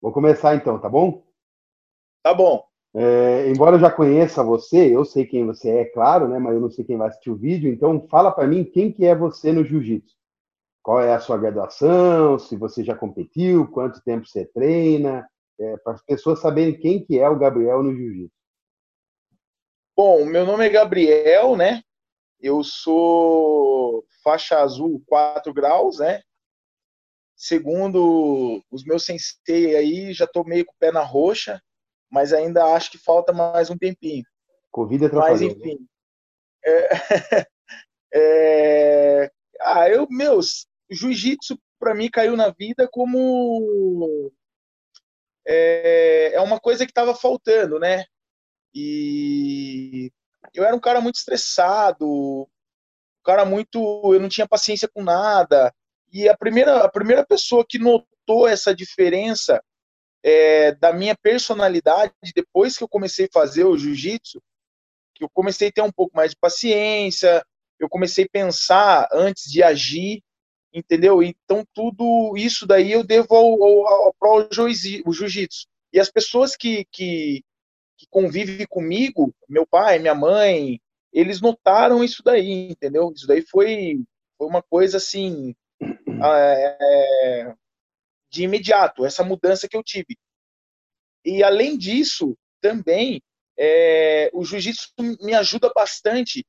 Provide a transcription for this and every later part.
Vou começar então, tá bom? Tá bom. É, embora eu já conheça você, eu sei quem você é, claro, né? Mas eu não sei quem vai assistir o vídeo. Então, fala para mim quem que é você no jiu-jitsu. Qual é a sua graduação? Se você já competiu? Quanto tempo você treina? É, para as pessoas saberem quem que é o Gabriel no jiu-jitsu. Bom, meu nome é Gabriel, né? Eu sou faixa azul 4 graus, né? Segundo os meus sensei aí, já tô meio com o pé na roxa, mas ainda acho que falta mais um tempinho. Covid atrapalhou. Mas enfim. É, é, ah, eu, meus, jiu-jitsu para mim caiu na vida como é, é uma coisa que estava faltando, né? E eu era um cara muito estressado, um cara muito, eu não tinha paciência com nada. E a primeira, a primeira pessoa que notou essa diferença é, da minha personalidade depois que eu comecei a fazer o jiu-jitsu, que eu comecei a ter um pouco mais de paciência, eu comecei a pensar antes de agir, entendeu? Então tudo isso daí eu devo ao, ao, ao, ao jiu-jitsu. E as pessoas que, que, que convive comigo, meu pai, minha mãe, eles notaram isso daí, entendeu? Isso daí foi, foi uma coisa assim é, de imediato, essa mudança que eu tive. E além disso, também é, o jiu-jitsu me ajuda bastante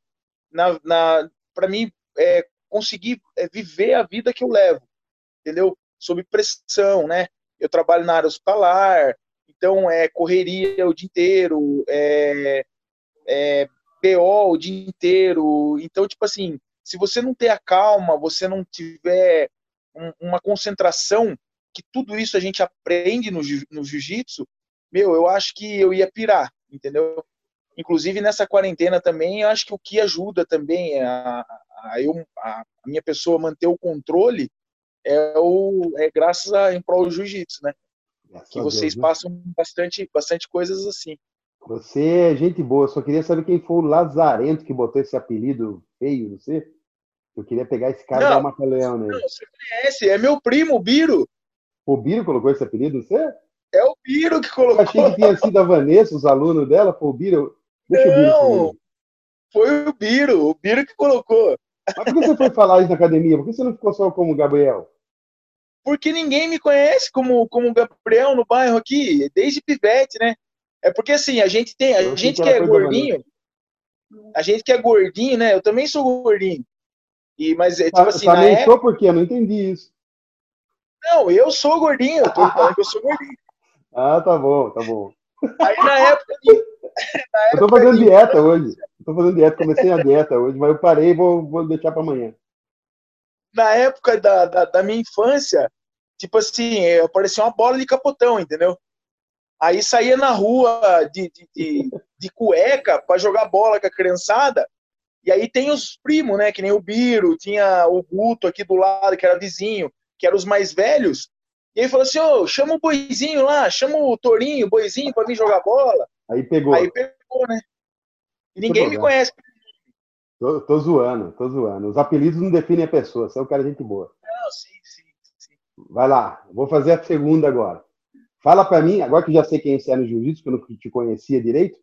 na, na para mim é, conseguir é, viver a vida que eu levo, entendeu? Sob pressão, né? Eu trabalho na área hospitalar, então, é correria o dia inteiro, é, é BO o dia inteiro. Então, tipo assim, se você não ter a calma, você não tiver um, uma concentração, que tudo isso a gente aprende no, no jiu-jitsu, meu, eu acho que eu ia pirar, entendeu? Inclusive nessa quarentena também, eu acho que o que ajuda também a, a, eu, a minha pessoa manter o controle é, o, é graças a em prol do jiu-jitsu, né? Graças que vocês Deus, né? passam bastante, bastante coisas assim. Você é gente boa, só queria saber quem foi o Lazarento que botou esse apelido feio, não sei. Eu queria pegar esse cara não, e dar uma nele. Não, você conhece, é meu primo, o Biro. O Biro colocou esse apelido, você? É o Biro que colocou. Eu achei que tinha sido a Vanessa, os alunos dela, foi o Biro. Deixa não, o Biro foi o Biro, o Biro que colocou. Mas por que você foi falar isso na academia? Por que você não ficou só como Gabriel? porque ninguém me conhece como, como Gabriel no bairro aqui, desde pivete, né? É porque assim, a gente tem, a gente que é gordinho, a gente que é gordinho, né? Eu também sou gordinho. E, mas é tipo tá, assim, também época... sou porque eu não entendi isso. Não, eu sou gordinho, eu tô falando que eu sou gordinho. Ah, tá bom, tá bom. Aí na época. Na época eu tô fazendo de... dieta hoje. Eu tô fazendo dieta, comecei a dieta hoje, mas eu parei e vou, vou deixar para amanhã na época da, da, da, minha infância, tipo assim, parecia uma bola de capotão, entendeu? Aí saía na rua de, de, de, de cueca para jogar bola com a criançada. E aí tem os primos, né? Que nem o Biro, tinha o Guto aqui do lado, que era vizinho, que eram os mais velhos. E aí falou assim: ô, oh, chama o boizinho lá, chama o Torinho, o boizinho, para vir jogar bola. Aí pegou. Aí pegou, né? E ninguém me conhece. Tô, tô, zoando, tô zoando. Os apelidos não definem a pessoa, você é um cara de gente boa. Não, sim, sim, sim. Vai lá, vou fazer a segunda agora. Fala para mim, agora que já sei quem você é no jiu-jitsu, que eu não te conhecia direito,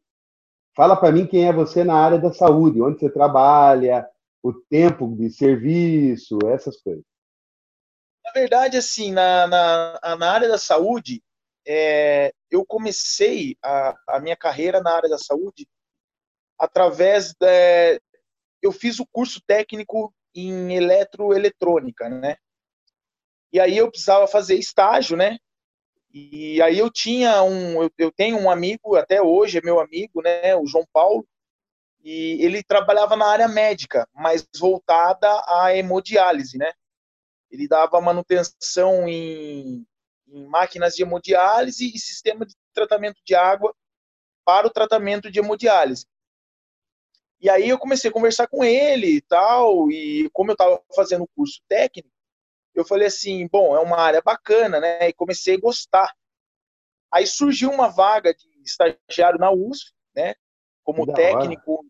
fala para mim quem é você na área da saúde, onde você trabalha, o tempo de serviço, essas coisas. Na verdade, assim, na, na, na área da saúde, é, eu comecei a, a minha carreira na área da saúde através de, eu fiz o curso técnico em eletroeletrônica, né? E aí eu precisava fazer estágio, né? E aí eu tinha um, eu, eu tenho um amigo até hoje é meu amigo, né? O João Paulo. E ele trabalhava na área médica, mas voltada à hemodiálise, né? Ele dava manutenção em, em máquinas de hemodiálise e sistema de tratamento de água para o tratamento de hemodiálise. E aí eu comecei a conversar com ele e tal, e como eu estava fazendo o curso técnico, eu falei assim, bom, é uma área bacana, né? E comecei a gostar. Aí surgiu uma vaga de estagiário na USP, né? Como da técnico hora.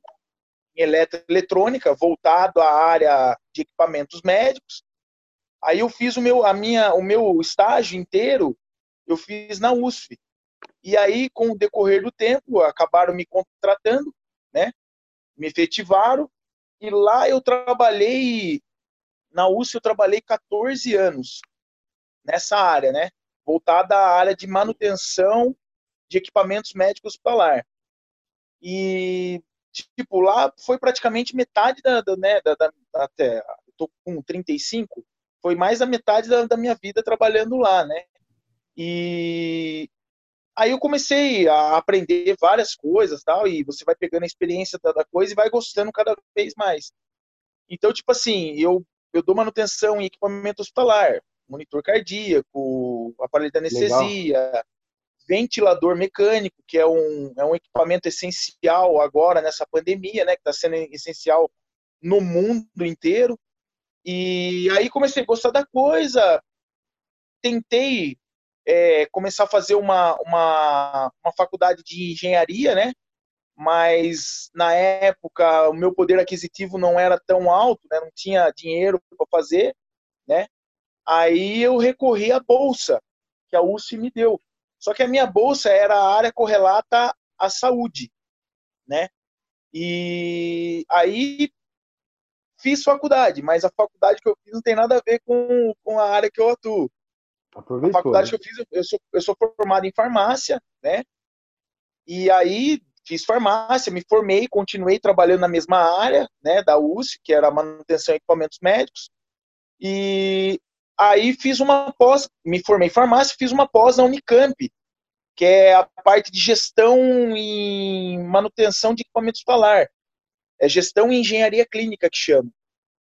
em eletroeletrônica, voltado à área de equipamentos médicos. Aí eu fiz o meu, a minha, o meu estágio inteiro eu fiz na USF. E aí, com o decorrer do tempo, acabaram me contratando, né? Me efetivaram. E lá eu trabalhei, na USF eu trabalhei 14 anos nessa área, né? Voltada à área de manutenção de equipamentos médicos hospitalar. E, tipo, lá foi praticamente metade da, da né, da, da, até, tô com 35, foi mais da metade da, da minha vida trabalhando lá, né? E aí eu comecei a aprender várias coisas, tal, e você vai pegando a experiência da coisa e vai gostando cada vez mais. Então, tipo assim, eu, eu dou manutenção em equipamento hospitalar, monitor cardíaco, aparelho de anestesia, Legal. ventilador mecânico, que é um, é um equipamento essencial agora nessa pandemia, né, que está sendo essencial no mundo inteiro. E aí comecei a gostar da coisa, tentei é, começar a fazer uma, uma, uma faculdade de engenharia, né? Mas na época o meu poder aquisitivo não era tão alto, né? Não tinha dinheiro para fazer, né? Aí eu recorri à bolsa que a USP me deu. Só que a minha bolsa era a área correlata à saúde, né? E aí fiz faculdade, mas a faculdade que eu fiz não tem nada a ver com, com a área que eu atuo. Aproveitou, a faculdade né? que eu fiz, eu sou, eu sou formado em farmácia, né? E aí fiz farmácia, me formei, continuei trabalhando na mesma área, né, da USP, que era manutenção e equipamentos médicos. E aí fiz uma pós, me formei em farmácia, fiz uma pós na Unicamp, que é a parte de gestão e manutenção de equipamentos hospitalar. É gestão e engenharia clínica que chama.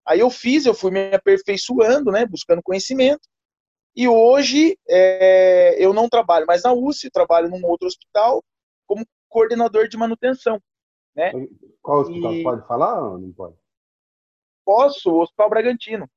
Aí eu fiz, eu fui me aperfeiçoando, né, buscando conhecimento. E hoje é, eu não trabalho mais na USP, trabalho num outro hospital como coordenador de manutenção. Né? Qual hospital? E... Pode falar ou não pode? Posso, o Hospital Bragantino.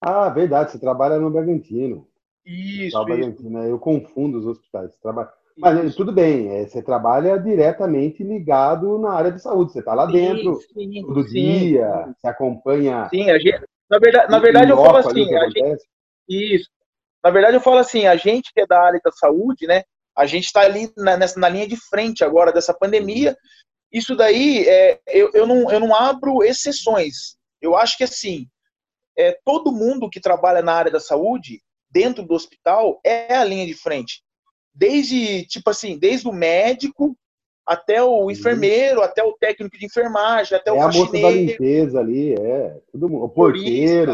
Ah, verdade, você trabalha no Bragantino. Isso, isso. Bragantino? Eu confundo os hospitais. Trabalha... Mas tudo bem, é, você trabalha diretamente ligado na área de saúde. Você está lá sim, dentro sim, todo sim, dia, você acompanha. Sim, a gente, na verdade, na verdade eu falo assim, gente, isso. Na verdade, eu falo assim, a gente que é da área da saúde, né? A gente está ali na, nessa, na linha de frente agora dessa pandemia. Isso daí, é, eu, eu, não, eu não abro exceções. Eu acho que, assim, é, todo mundo que trabalha na área da saúde, dentro do hospital, é a linha de frente. Desde, tipo assim, desde o médico até o enfermeiro, uhum. até o técnico de enfermagem, até é o faxineiro. A moça da limpeza ali, é. Todo mundo. O porteiro.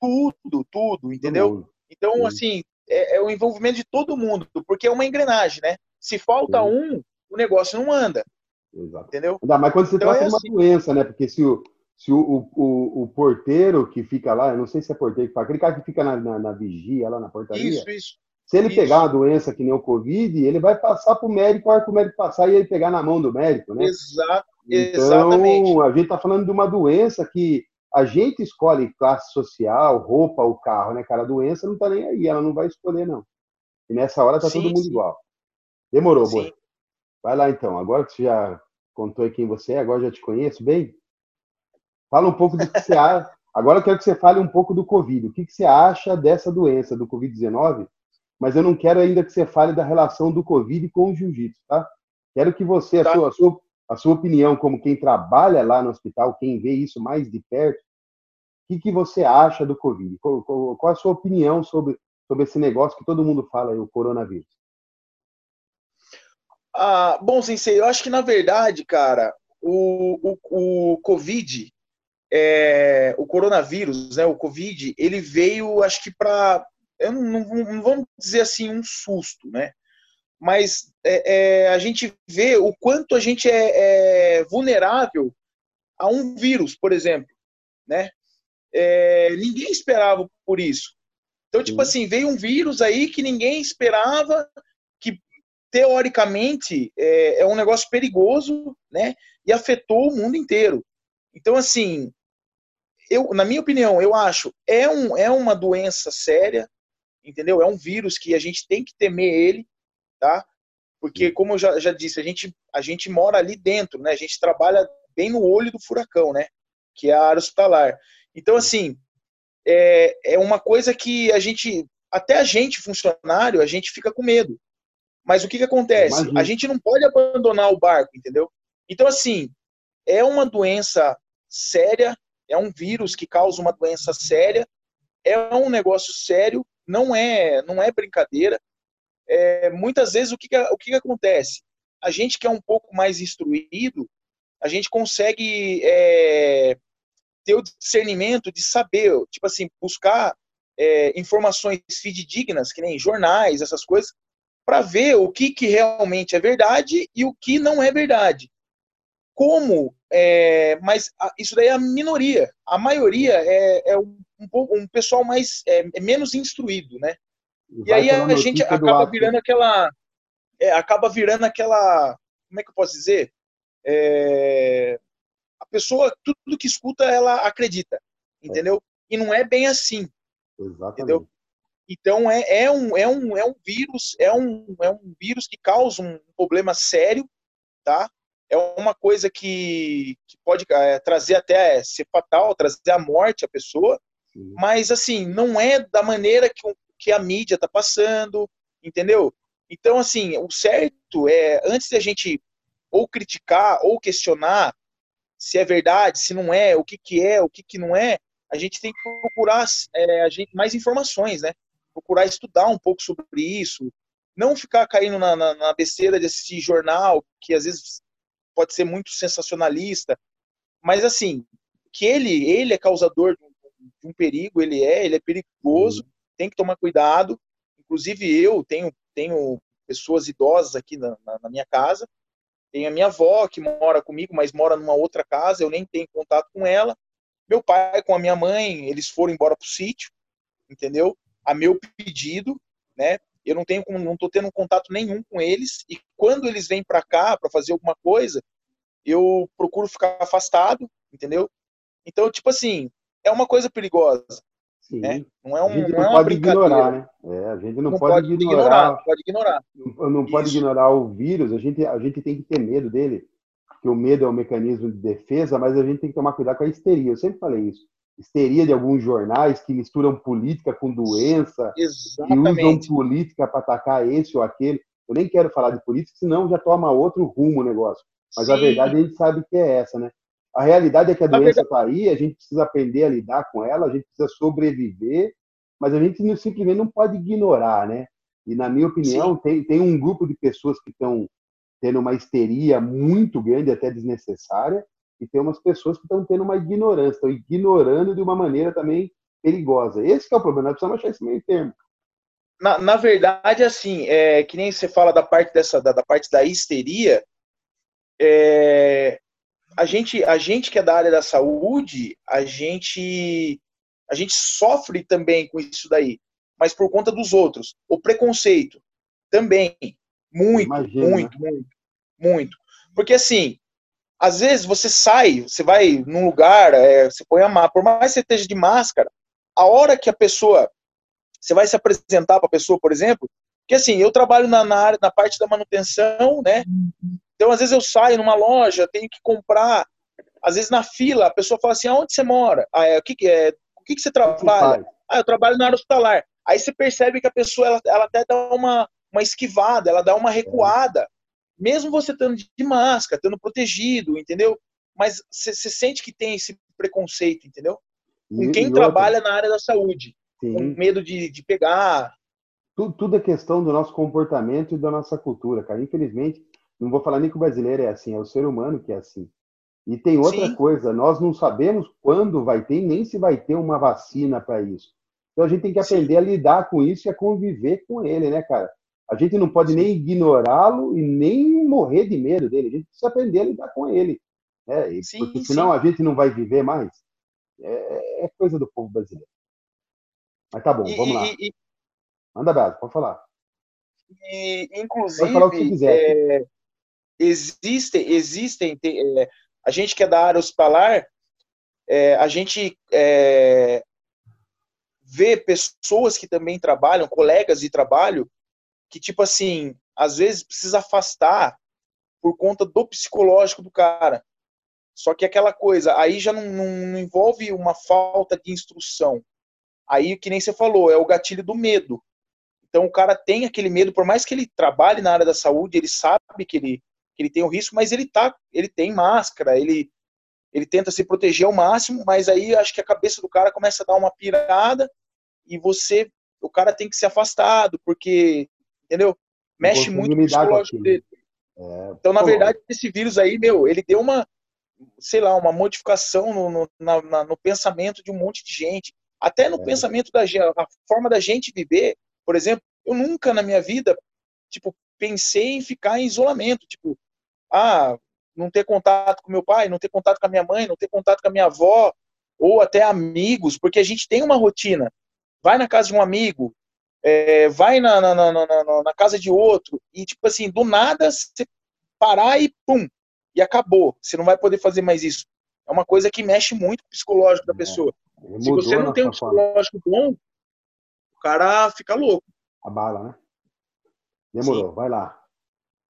tudo, tudo, entendeu? Então, Sim. assim, é, é, o envolvimento de todo mundo, porque é uma engrenagem, né? Se falta um, o negócio não anda. Exato. Entendeu? Ainda mais quando você então, trata é uma assim. doença, né? Porque se o, se o, o, o, porteiro que fica lá, eu não sei se é porteiro que fala, aquele cara que fica na, na, na vigia, lá na portaria. Isso, isso. Se ele isso. pegar uma doença que nem o Covid, ele vai passar para o médico, a hora que o médico passar e ele pegar na mão do médico, né? Exato, então, exatamente. a gente está falando de uma doença que a gente escolhe classe social, roupa, o carro, né, cara? A doença não tá nem aí, ela não vai escolher, não. E nessa hora tá sim, todo mundo sim. igual. Demorou, Boi. Vai lá então. Agora que você já contou aí quem você é, agora já te conheço bem. Fala um pouco do que você acha. Agora eu quero que você fale um pouco do Covid. O que, que você acha dessa doença, do Covid-19? Mas eu não quero ainda que você fale da relação do Covid com o jiu-jitsu, tá? Quero que você, tá. a, sua, a, sua, a sua opinião como quem trabalha lá no hospital, quem vê isso mais de perto, o que, que você acha do Covid? Qual, qual, qual, a sua opinião sobre, sobre esse negócio que todo mundo fala, aí, o coronavírus? Ah, bom, Sensei, eu acho que na verdade, cara, o, o, o Covid, é, o coronavírus, né, o Covid, ele veio, acho que para, não, não, não, vamos dizer assim, um susto, né? Mas é, é, a gente vê o quanto a gente é, é vulnerável a um vírus, por exemplo, né? é, ninguém esperava por isso. Então, tipo assim, veio um vírus aí que ninguém esperava, que teoricamente é, é um negócio perigoso, né? E afetou o mundo inteiro. Então, assim, eu, na minha opinião, eu acho é, um, é uma doença séria, entendeu? É um vírus que a gente tem que temer ele, tá? Porque, como eu já, já disse, a gente, a gente mora ali dentro, né? A gente trabalha bem no olho do furacão, né? Que é a área hospitalar. Então, assim, é, é uma coisa que a gente, até a gente, funcionário, a gente fica com medo. Mas o que, que acontece? Imagina. A gente não pode abandonar o barco, entendeu? Então, assim, é uma doença séria, é um vírus que causa uma doença séria, é um negócio sério, não é, não é brincadeira. É, muitas vezes o que, que, o que, que acontece? A gente que é um pouco mais instruído, a gente consegue é, ter o discernimento de saber, tipo assim, buscar é, informações fidedignas, que nem jornais, essas coisas, para ver o que, que realmente é verdade e o que não é verdade. Como, é, mas isso daí é a minoria. A maioria é, é um, um, pessoal mais é, é menos instruído, né? E, aí a gente acaba virando aquela, é, acaba virando aquela, como é que eu posso dizer? É, a pessoa tudo que escuta ela acredita, entendeu? E não é bem assim. Exatamente. Entendeu? Então é, é, um, é, um, é um vírus, é um, é um vírus que causa um problema sério, tá? É uma coisa que, que pode é, trazer até ser fatal, trazer a morte à pessoa, Sim. mas assim, não é da maneira que, que a mídia tá passando, entendeu? Então, assim, o certo é, antes de a gente ou criticar ou questionar se é verdade, se não é, o que, que é, o que, que não é, a gente tem que procurar é, gente, mais informações, né? Procurar estudar um pouco sobre isso, não ficar caindo na, na, na besteira de assistir jornal, que às vezes pode ser muito sensacionalista, mas assim, que ele, ele é causador de um, de um perigo, ele é, ele é perigoso, uhum. Tem que tomar cuidado. Inclusive eu tenho, tenho pessoas idosas aqui na, na, na minha casa, tem a minha avó que mora comigo, mas mora numa outra casa, eu nem tenho contato com ela. Meu pai com a minha mãe, eles foram embora pro sítio, entendeu? A meu pedido, né? Eu não tenho, não tô tendo contato nenhum com eles e quando eles vêm para cá para fazer alguma coisa, eu procuro ficar afastado, entendeu? Então, tipo assim, é uma coisa perigosa. Sim. Né? Não é um, a gente não, não é pode ignorar, né? É, a gente não, não pode, pode, ignorar, ignorar, pode ignorar. Não, não pode ignorar o vírus. A gente, a gente tem que ter medo dele que o medo é um mecanismo de defesa, mas a gente tem que tomar cuidado com a histeria. Eu sempre falei isso. Histeria de alguns jornais que misturam política com doença, Exatamente. que usam política para atacar esse ou aquele. Eu nem quero falar de política, senão já toma outro rumo o negócio. Mas Sim. a verdade a gente sabe que é essa, né? A realidade é que a, doença está aí, a gente precisa aprender a lidar com ela, a gente precisa sobreviver, mas a gente não, simplesmente não pode ignorar, né? E, na minha opinião, tem, tem um grupo de pessoas que estão tendo uma histeria muito grande, até desnecessária, e tem umas pessoas que estão tendo uma ignorância, estão ignorando de uma maneira também perigosa. Esse é o problema, nós precisamos achar esse meio termo. Na, na verdade, assim, é, que nem você fala da parte dessa, da, da parte da histeria, é, a gente, a gente que é da área da saúde, a gente, a gente sofre também com isso daí, mas por conta dos outros. O preconceito também, muito, Imagina. muito, muito muito. Porque assim, às vezes você sai, você vai num lugar, é, você põe a máscara, por mais que você esteja de máscara, a hora que a pessoa, você vai se apresentar para a pessoa, por exemplo, que assim, eu trabalho na, na, área, na parte da manutenção, né? Então, às vezes eu saio numa loja, tenho que comprar, às vezes na fila, a pessoa fala assim, aonde você mora? Ah, é, o que, é, o que, que você trabalha? Ah, eu trabalho na área hospitalar. Aí você percebe que a pessoa, ela, ela até dá uma, uma esquivada, ela dá uma recuada mesmo você estando de máscara, estando protegido, entendeu? Mas você sente que tem esse preconceito, entendeu? Com quem trabalha na área da saúde, Sim. com medo de, de pegar. Tudo, tudo é questão do nosso comportamento e da nossa cultura, cara. Infelizmente, não vou falar nem que o brasileiro é assim, é o ser humano que é assim. E tem outra Sim. coisa, nós não sabemos quando vai ter, nem se vai ter uma vacina para isso. Então a gente tem que aprender Sim. a lidar com isso e a conviver com ele, né, cara? A gente não pode nem ignorá-lo e nem morrer de medo dele. A gente precisa aprender a lidar com ele. Né? Sim, porque senão sim. a gente não vai viver mais. É, é, coisa do povo brasileiro. Mas tá bom, vamos lá. E, Manda abraço, pode falar. E, inclusive, pode falar o que quiser. É, existem, existem é, a gente que é da área hospitalar, é, a gente é, vê pessoas que também trabalham, colegas de trabalho, que, tipo assim, às vezes precisa afastar por conta do psicológico do cara. Só que aquela coisa, aí já não, não, não envolve uma falta de instrução. Aí, que nem você falou, é o gatilho do medo. Então, o cara tem aquele medo, por mais que ele trabalhe na área da saúde, ele sabe que ele, que ele tem o risco, mas ele tá, ele tem máscara, ele, ele tenta se proteger ao máximo, mas aí acho que a cabeça do cara começa a dar uma pirada e você, o cara tem que ser afastado, porque, entendeu? Mexe muito no psicológico dele. É, então, na pô. verdade, esse vírus aí, meu, ele deu uma, sei lá, uma modificação no, no, na, no pensamento de um monte de gente. Até no é. pensamento da gente, a forma da gente viver. Por exemplo, eu nunca na minha vida, tipo, pensei em ficar em isolamento. Tipo, ah, não ter contato com meu pai, não ter contato com a minha mãe, não ter contato com a minha avó, ou até amigos, porque a gente tem uma rotina. Vai na casa de um amigo, é, vai na, na, na, na, casa de outro, e tipo assim, do nada você parar e pum, e acabou. Você não vai poder fazer mais isso. É uma coisa que mexe muito com o psicológico da é. pessoa. É. Se você não tem um psicológico bom, cara fica louco. A bala, né? Demorou, Sim. vai lá.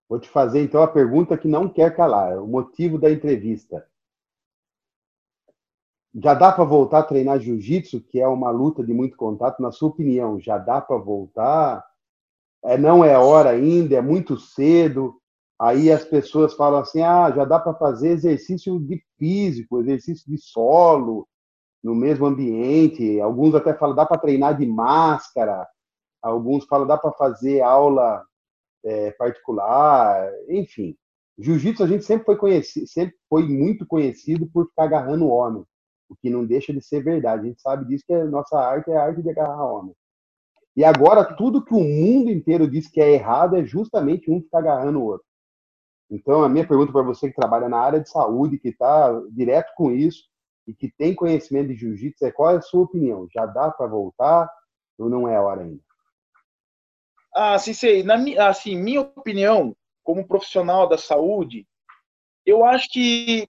Vou te fazer então a pergunta que não quer calar, o motivo da entrevista. Já dá para voltar a treinar jiu-jitsu, que é uma luta de muito contato, na sua opinião, já dá para voltar? É, não é hora ainda, é muito cedo. Aí as pessoas falam assim: ah, já dá para fazer exercício de físico, exercício de solo, no mesmo ambiente. Alguns até falam: dá para treinar de máscara. Alguns falam: dá para fazer aula é, particular. Enfim, jiu-jitsu a gente sempre foi conhecido, sempre foi muito conhecido por ficar agarrando homem, o que não deixa de ser verdade. A gente sabe disso que a nossa arte é a arte de agarrar homem. E agora tudo que o mundo inteiro diz que é errado é justamente um ficar agarrando o outro. Então, a minha pergunta para você que trabalha na área de saúde, que está direto com isso e que tem conhecimento de jiu-jitsu, é qual é a sua opinião? Já dá para voltar ou não é a hora ainda? Ah, sim, sei. Na assim, minha opinião, como profissional da saúde, eu acho que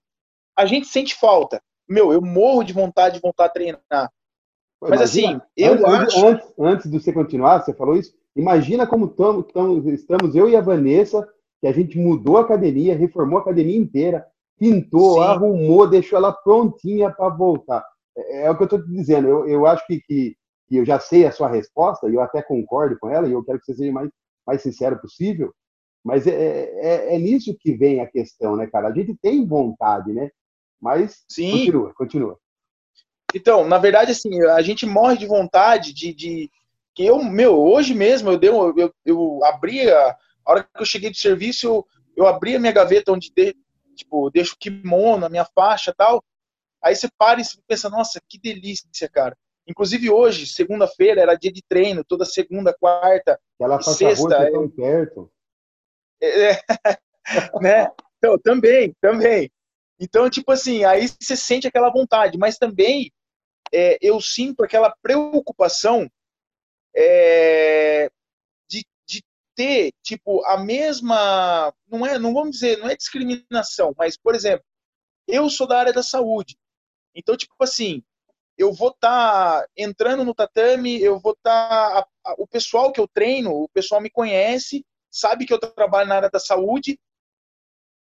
a gente sente falta. Meu, eu morro de vontade de voltar a treinar. Mas assim, eu antes, acho. Antes, antes de você continuar, você falou isso. Imagina como tamo, tamo, estamos eu e a Vanessa que a gente mudou a academia, reformou a academia inteira, pintou, Sim. arrumou, deixou ela prontinha para voltar. É, é, o que eu estou te dizendo. Eu, eu acho que, que, que, eu já sei a sua resposta, e eu até concordo com ela, e eu quero que você seja mais, mais sincero possível. Mas é, é, é nisso que vem a questão, né, cara? A gente tem vontade, né? Mas Sim. continua, continua. Então, na verdade, assim, a gente morre de vontade de, de que eu, meu, hoje mesmo eu dei, eu, eu abri a, a hora que eu cheguei do serviço, eu, eu abri a minha gaveta onde de, tipo, deixo o kimono, a minha faixa tal. Aí você para e pensa, nossa, que delícia, cara. Inclusive hoje, segunda-feira, era dia de treino, toda segunda, quarta, Aquela sexta. É tão perto. É, né? Então, também, também. Então, tipo assim, aí você sente aquela vontade, mas também é, eu sinto aquela preocupação é, ter, tipo, a mesma. Não é, não vamos dizer, não é discriminação, mas, por exemplo, eu sou da área da saúde. Então, tipo assim, eu vou estar tá entrando no tatame, eu vou estar. Tá, o pessoal que eu treino, o pessoal me conhece, sabe que eu trabalho na área da saúde.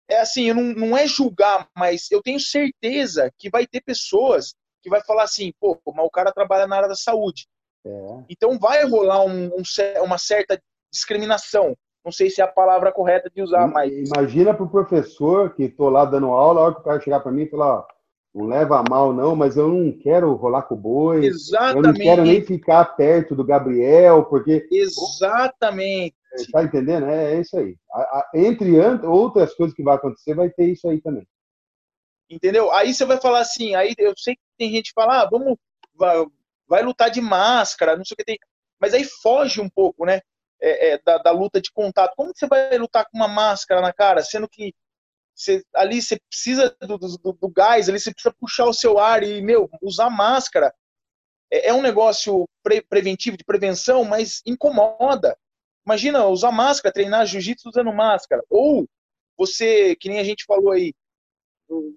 É assim, eu não, não é julgar, mas eu tenho certeza que vai ter pessoas que vai falar assim, pô, mas o cara trabalha na área da saúde. É. Então vai rolar um, um, uma certa discriminação. Não sei se é a palavra correta de usar, mas. Imagina para o professor que estou lá dando aula, a hora que o cara chegar para mim e falar: não leva a mal, não, mas eu não quero rolar com o boi. Exatamente. Eu não quero nem ficar perto do Gabriel, porque. Exatamente. Tá entendendo? É, é isso aí. Entre outras coisas que vai acontecer, vai ter isso aí também. Entendeu? Aí você vai falar assim, aí eu sei que tem gente que fala, ah, vamos, vai, vai lutar de máscara, não sei o que tem. Mas aí foge um pouco, né? É, é, da, da, luta de contato. Como você vai lutar com uma máscara na cara, sendo que você, ali você precisa do, do, do, gás, ali você precisa puxar o seu ar e, meu, usar máscara é, é um negócio pre, preventivo, de prevenção, mas incomoda. Imagina usar máscara, treinar jiu-jitsu usando máscara. Ou você, que nem a gente falou aí,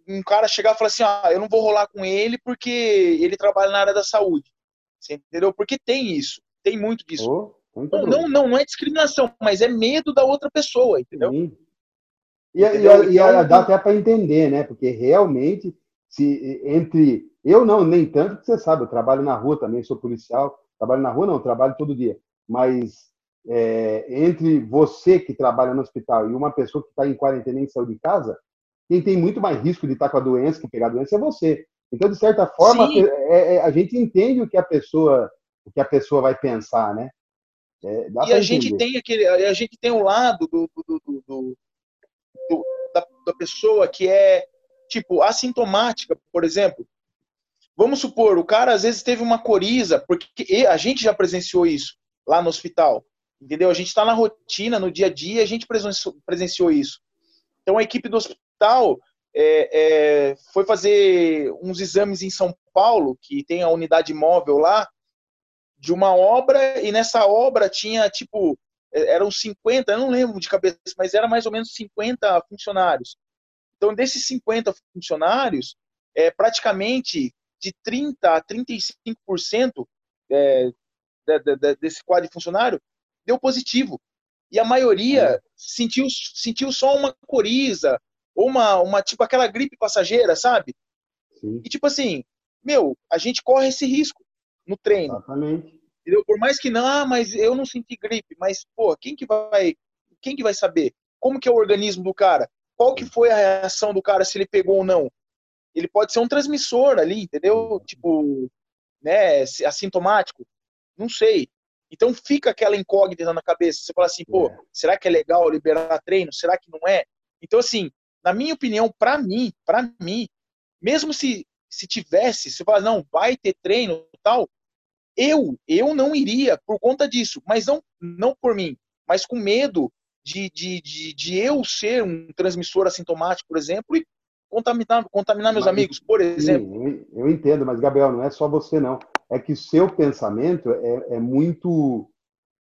um cara chegar e falar assim, ah, eu não vou rolar com ele porque ele trabalha na área da saúde. Você entendeu? Porque tem isso, tem muito disso. Oh. Não, não, não, é discriminação, mas é medo da outra pessoa, entendeu? Sim. E, e, e, dá até para entender, né? Porque realmente, se entre Eu não, nem tanto que você sabe, eu trabalho na rua também, sou policial. Trabalho na rua, não, trabalho todo dia. Mas é, entre você que trabalha no hospital e uma pessoa que está em quarentena e saiu de casa, quem tem muito mais risco de estar tá com a doença, que pegar a doença, é você. Então, de certa forma, é, é, a gente entende o que a pessoa, o que a pessoa vai pensar, né? É, e a gente tem aquele, a gente tem um lado do, do, do, do da, da pessoa que é tipo assintomática, por exemplo. Vamos supor, o cara às vezes teve uma coriza, porque a gente já presenciou isso lá no hospital, entendeu? A gente está na rotina, no dia a dia, a gente presenciou, presenciou isso. Então a equipe do hospital é, é, foi fazer uns exames em São Paulo, que tem a unidade móvel lá, de uma obra, e nessa obra tinha, tipo, é, eram 50, eu não lembro de cabeça, mas era mais ou menos 50 funcionários. Então, desses 50 funcionários, é, praticamente de 30% a 35% é, de, de, de, desse quadro de funcionário deu positivo. E a maioria é. sentiu, sentiu só uma coriza, ou uma, uma, tipo, aquela gripe passageira, sabe? Sim. E, tipo assim, meu, a gente corre esse risco no treino. Exatamente. Entendeu? Por mais que não, ah, mas eu não senti gripe, mas, pô, quem que vai, quem que vai saber? Como que é o organismo do cara? Qual que foi a reação do cara, se ele pegou ou não? Ele pode ser um transmissor ali, entendeu? Tipo, né, assintomático. Não sei. Então fica aquela incógnita na cabeça. Você fala assim, pô, é. será que é legal liberar treino? Será que não é? Então, assim, na minha opinião, para mim, para mim, mesmo se se tivesse, se fala não, vai ter treino tal, eu eu não iria por conta disso, mas não não por mim, mas com medo de, de, de, de eu ser um transmissor assintomático, por exemplo, e contaminar, contaminar meus mas, amigos, por exemplo. Sim, eu entendo, mas Gabriel, não é só você não. É que seu pensamento é, é muito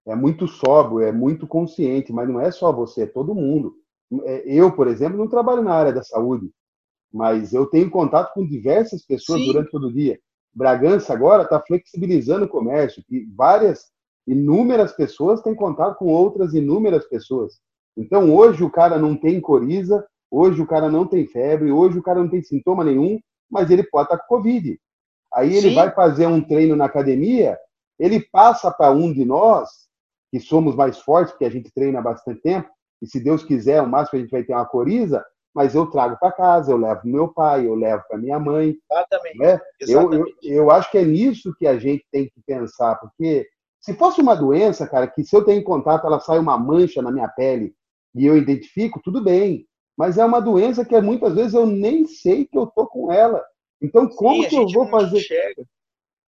é muito sóbrio, é muito consciente, mas não é só você, é todo mundo. É, eu, por exemplo, não trabalho na área da saúde, mas eu tenho contato com diversas pessoas Sim. durante todo o dia. Bragança agora está flexibilizando o comércio e várias, inúmeras pessoas têm contato com outras inúmeras pessoas. Então, hoje o cara não tem coriza, hoje o cara não tem febre, hoje o cara não tem sintoma nenhum, mas ele pode estar tá com Covid. Aí ele Sim. vai fazer um treino na academia, ele passa para um de nós, que somos mais fortes, porque a gente treina há bastante tempo, e se Deus quiser, o máximo a gente vai ter uma coriza, mas eu trago para casa, eu levo para meu pai, eu levo para minha mãe. Exatamente. Né? Exatamente. Eu, eu, eu acho que é nisso que a gente tem que pensar, porque se fosse uma doença, cara, que se eu tenho contato, ela sai uma mancha na minha pele e eu identifico, tudo bem. Mas é uma doença que muitas vezes eu nem sei que eu tô com ela. Então, como Sim, que eu vou fazer? Enxerga.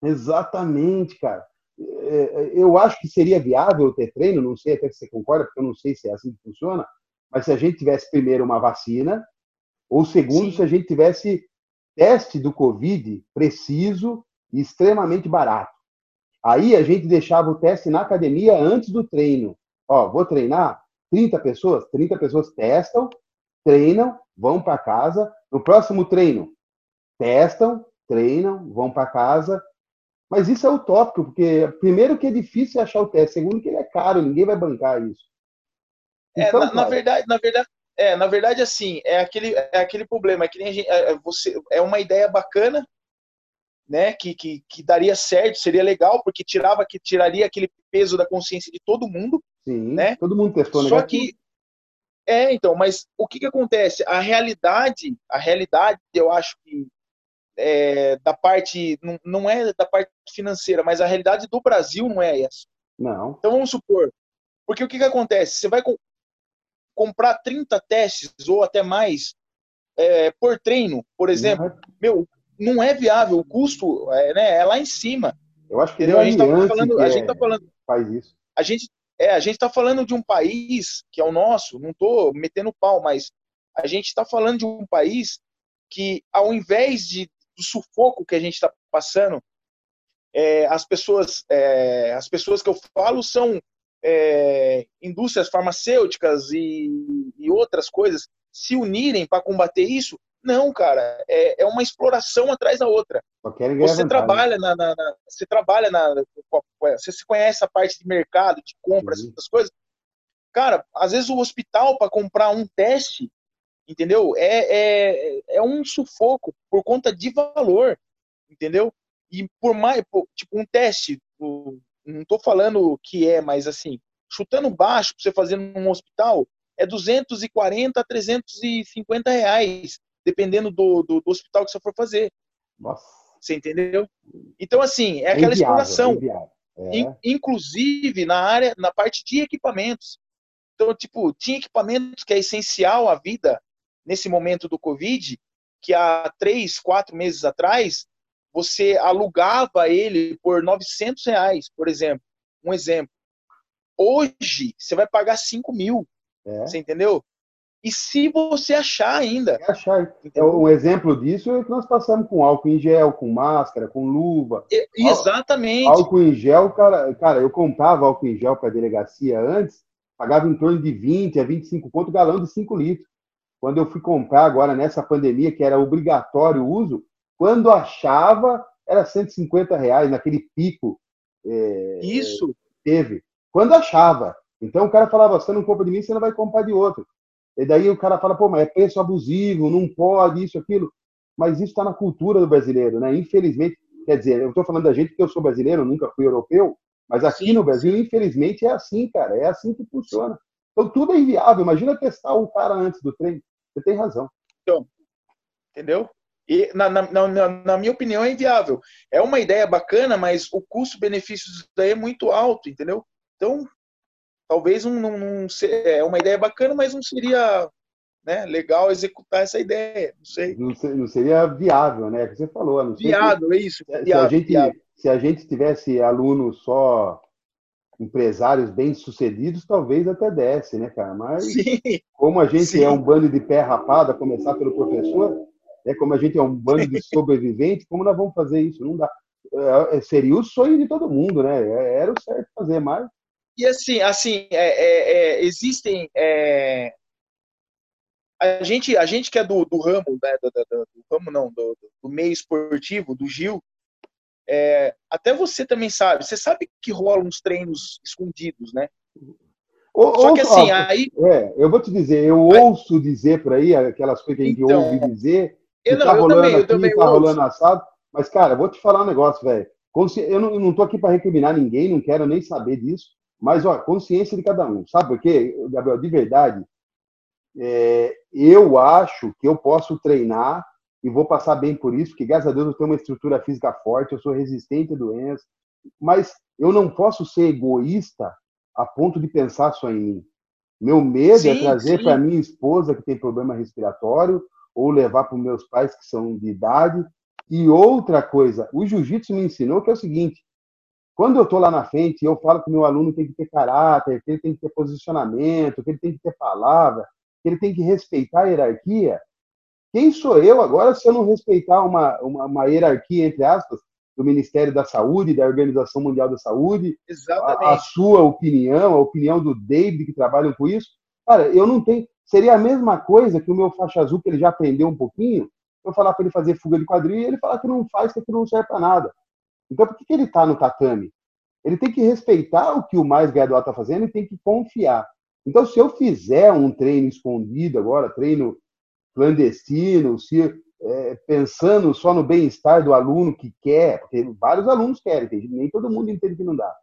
Exatamente, cara. É, é, eu acho que seria viável ter treino, não sei até se você concorda, porque eu não sei se é assim que funciona, mas se a gente tivesse primeiro uma vacina, ou segundo, Sim. se a gente tivesse teste do Covid preciso e extremamente barato. Aí a gente deixava o teste na academia antes do treino. Ó, vou treinar 30 pessoas, 30 pessoas testam, treinam, vão para casa. No próximo treino, testam, treinam, vão para casa. Mas isso é utópico, porque primeiro que é difícil achar o teste, segundo que ele é caro, ninguém vai bancar isso. É, então, na, na, verdade, na verdade, é, na verdade, assim, é aquele, é aquele problema, é que gente, é, é, você, é uma ideia bacana, né, que, que, que daria certo, seria legal, porque tirava, que tiraria aquele peso da consciência de todo mundo, Sim, né? todo mundo testou Só negativo. que, é, então, mas o que que acontece? A realidade, a realidade, eu acho que é, da parte, não, não é da parte financeira, mas a realidade do Brasil não é essa. Não. Então vamos supor, porque o que que acontece? Você vai comprar 30 testes ou até mais é, por treino, por exemplo, uhum. meu, não é viável, o custo é, né, é lá em cima. Eu acho que a gente está falando, a gente tá falando, faz isso. A gente é, a gente está falando de um país que é o nosso, não estou metendo pau, mas a gente está falando de um país que, ao invés de, do sufoco que a gente está passando, é, as pessoas, é, as pessoas que eu falo são é, indústrias farmacêuticas e, e, outras coisas se unirem para combater isso? Não, cara, é, é, uma exploração atrás da outra. Você trabalha na, na, na, você trabalha na, você se conhece a parte de mercado, de compras, uhum. essas coisas. Cara, às vezes o hospital para comprar um teste, entendeu? É, é, é um sufoco por conta de valor. entendeu? E por mais, tipo, um teste, não estou falando que é, mas assim, chutando baixo para você fazer num hospital, é 240 a 350 reais, dependendo do, do, do hospital que você for fazer. Nossa. Você entendeu? Então, assim, é aquela inviável, exploração. É. In, inclusive na área, na parte de equipamentos. Então, tipo, tinha equipamentos que é essencial à vida nesse momento do Covid, que há três, quatro meses atrás, você alugava ele por 900 reais, por exemplo. Um exemplo. Hoje, você vai pagar 5 mil. É. Você entendeu? E se você achar ainda. É achar. É um exemplo disso é que nós passamos com álcool em gel, com máscara, com luva. E, exatamente. Álcool em gel, cara, cara, eu comprava álcool em gel para delegacia antes, pagava em torno de 20 a 25 pontos galão de 5 litros. Quando eu fui comprar agora nessa pandemia, que era obrigatório o uso, quando achava, era 150 reais naquele pico. É, Isso. Teve. Quando achava. Então o cara falava: você não compra de mim, você não vai comprar de outro. E daí o cara fala: pô, mas é preço abusivo, não pode, isso, aquilo. Mas isso está na cultura do brasileiro, né? Infelizmente, quer dizer, eu estou falando da gente porque eu sou brasileiro, nunca fui europeu, mas aqui Sim. no Brasil, infelizmente, é assim, cara. É assim que funciona. Então tudo é inviável. Imagina testar o cara antes do trem. Você tem razão. Então, entendeu? E, na, na, na, na, minha opinião, é inviável. É uma ideia bacana, mas o custo-benefício disso daí é muito alto, entendeu? Então, talvez um, um, um, é uma ideia bacana, mas não seria né, legal executar essa ideia. Não sei. Não, não seria viável, né? Que você falou. Não viável, é isso. Se, viável, a gente, viável. se a gente tivesse alunos só empresários bem-sucedidos, talvez até desse, né, cara? Mas Sim. como a gente Sim. é um bando de pé rapado, a começar pelo professor, né, como a gente é um bando de sobreviventes, como nós vamos fazer isso? Não dá. É, seria o sonho de todo mundo, né? É, era o certo fazer, mas... E assim, assim é, é, é existem... É, a, gente, a gente que é do, do ramo, né, do, do, do ramo não, do, do meio esportivo, do Gil, é, até você também sabe, você sabe que rolam uns treinos escondidos, né? Ou, Só que assim, ó, aí. É, eu vou te dizer, eu ouço dizer por aí aquelas coisas que a gente então, ouve dizer, eu não, tá rolando também, aqui, também tá rolando assado. Mas, cara, vou te falar um negócio, velho. Eu não, eu não tô aqui para recriminar ninguém, não quero nem saber disso. Mas, ó, consciência de cada um. Sabe por quê, Gabriel? De verdade, é, eu acho que eu posso treinar e vou passar bem por isso, porque graças a Deus eu tenho uma estrutura física forte, eu sou resistente a doenças, mas eu não posso ser egoísta a ponto de pensar só em mim. Meu medo é sim, é trazer para minha esposa que tem problema respiratório ou levar para os meus pais que são de idade. E outra coisa, o jiu-jitsu me ensinou que é o seguinte: quando eu estou lá na frente, eu falo que meu aluno tem que ter caráter, que ele tem que ter posicionamento, que ele tem que ter palavra, que ele tem que respeitar a hierarquia. Quem sou eu agora se eu não respeitar uma, uma, uma hierarquia, entre aspas, do Ministério da Saúde, da Organização Mundial da Saúde, a, a, sua opinião, a opinião do David, que trabalham com isso? Cara, eu não tenho. Seria a mesma coisa que o meu faixa azul, que ele já aprendeu um pouquinho, eu falar para ele fazer fuga de quadrilha e ele falar que não faz, que aquilo não serve para nada. Então, por que, que ele está no tatame? Ele tem que respeitar o que o mais graduado está fazendo e tem que confiar. Então, se eu fizer um treino escondido agora, treino clandestino, se é, pensando só no bem-estar do aluno que quer, porque vários alunos querem, nem todo mundo entende que não dá.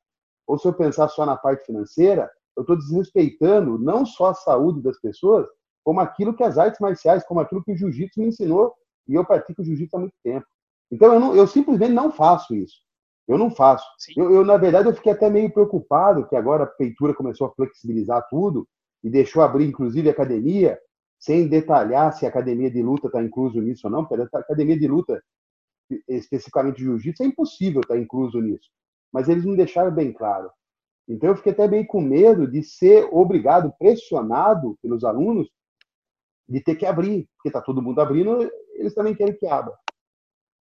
Ou se eu pensar só na parte financeira, eu estou desrespeitando não só a saúde das pessoas, como aquilo que as artes marciais, como aquilo que o jiu-jitsu me ensinou, e eu pratico jiu-jitsu há muito tempo. Então, eu, não, eu, simplesmente não faço isso. Eu não faço. Eu, eu, na verdade, eu fiquei até meio preocupado que agora a prefeitura começou a flexibilizar tudo e deixou abrir, inclusive, a academia sem detalhar se a academia de luta está incluso nisso ou não, porque a academia de luta, especificamente jiu-jitsu, é impossível estar tá incluso nisso. Mas eles não deixaram bem claro. Então eu fiquei até bem com medo de ser obrigado, pressionado pelos alunos, de ter que abrir, porque está todo mundo abrindo, eles também querem que abra.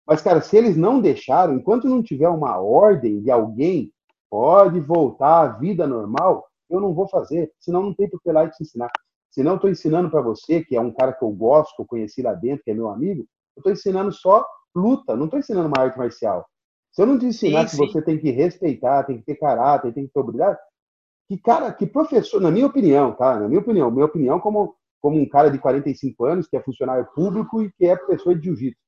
Mas, cara, se eles não deixaram, enquanto não tiver uma ordem de alguém, pode voltar à vida normal, eu não vou fazer, senão não tem por que lá te ensinar. Se não estou ensinando para você, que é um cara que eu gosto, que eu conheci lá dentro, que é meu amigo, eu estou ensinando só luta, não estou ensinando uma arte marcial. Se eu não te ensinar sim, que sim. você tem que respeitar, tem que ter caráter, tem que ter obrigação, que cara, que professor, na minha opinião, tá? Na minha opinião, minha opinião como, como um cara de 45 anos, que é funcionário público e que é professor de jiu-jitsu.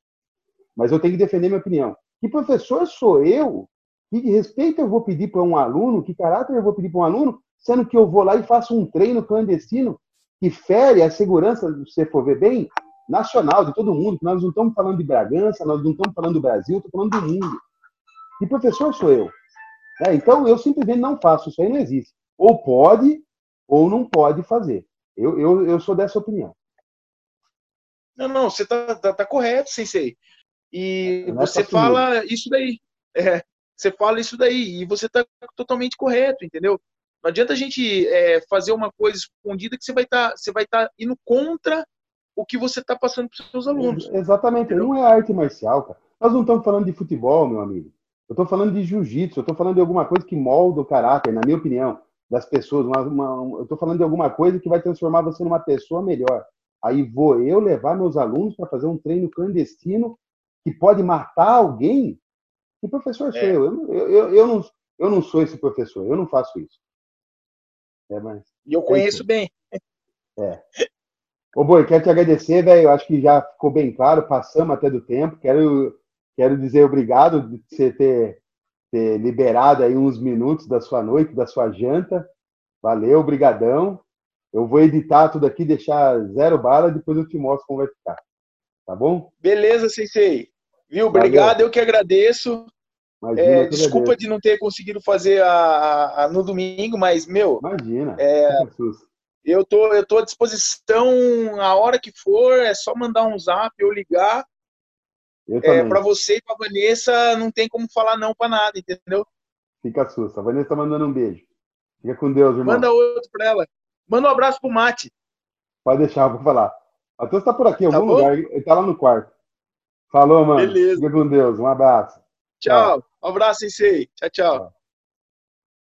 Mas eu tenho que defender minha opinião. Que professor sou eu? Que respeito eu vou pedir para um aluno? Que caráter eu vou pedir para um aluno? Sendo que eu vou lá e faço um treino clandestino que fere a segurança, se você for ver bem, nacional, de todo mundo. Nós não estamos falando de Bragança, nós não estamos falando do Brasil, estamos falando do mundo. Que professor sou eu? É, então, eu simplesmente não faço, isso aí não existe. Ou pode, ou não pode fazer. Eu, eu, eu sou dessa opinião. Não, não, você está tá, tá, correto, Sensei. E não você fala isso daí. É, você fala isso daí, e você está totalmente correto, entendeu? Não adianta a gente é, fazer uma coisa escondida que você vai estar tá, você vai estar tá indo contra o que você está passando para os seus alunos. Exatamente, entendeu? não é arte marcial, cara. Nós não estamos falando de futebol, meu amigo. Eu estou falando de jiu-jitsu, eu estou falando de alguma coisa que molda o caráter, na minha opinião, das pessoas. Uma, uma, eu estou falando de alguma coisa que vai transformar você numa pessoa melhor. Aí vou eu levar meus alunos para fazer um treino clandestino que pode matar alguém? Que professor sou é. eu? Eu, eu, eu, não, eu não sou esse professor, eu não faço isso. É, mas, e eu é conheço é bem. É. Ô, Boi, quero te agradecer, velho. Acho que já ficou bem claro, passamos até do tempo. Quero Quero dizer obrigado de você ter, ter liberado aí uns minutos da sua noite, da sua janta. Valeu, obrigadão. Eu vou editar tudo aqui, deixar zero bala, depois eu te mostro como vai ficar. Tá bom? Beleza, Sensei. Viu? Obrigado, Valeu. eu que agradeço. Imagina, é, desculpa de não ter conseguido fazer a, a, no domingo, mas, meu. Imagina. É, eu, tô, eu tô à disposição a hora que for, é só mandar um zap ou ligar é, para você e para Vanessa não tem como falar não para nada, entendeu? Fica sussa. A Vanessa tá mandando um beijo. Fica com Deus, irmão. Manda outro para ela. Manda um abraço pro Mate. Pode deixar, vou falar. Matheus tá por aqui, em tá algum bom? lugar. Ele tá lá no quarto. Falou, mano. Beleza. Fica com Deus. Um abraço. Tchau. tchau. Um abraço, Sensei. Tchau, tchau. tchau.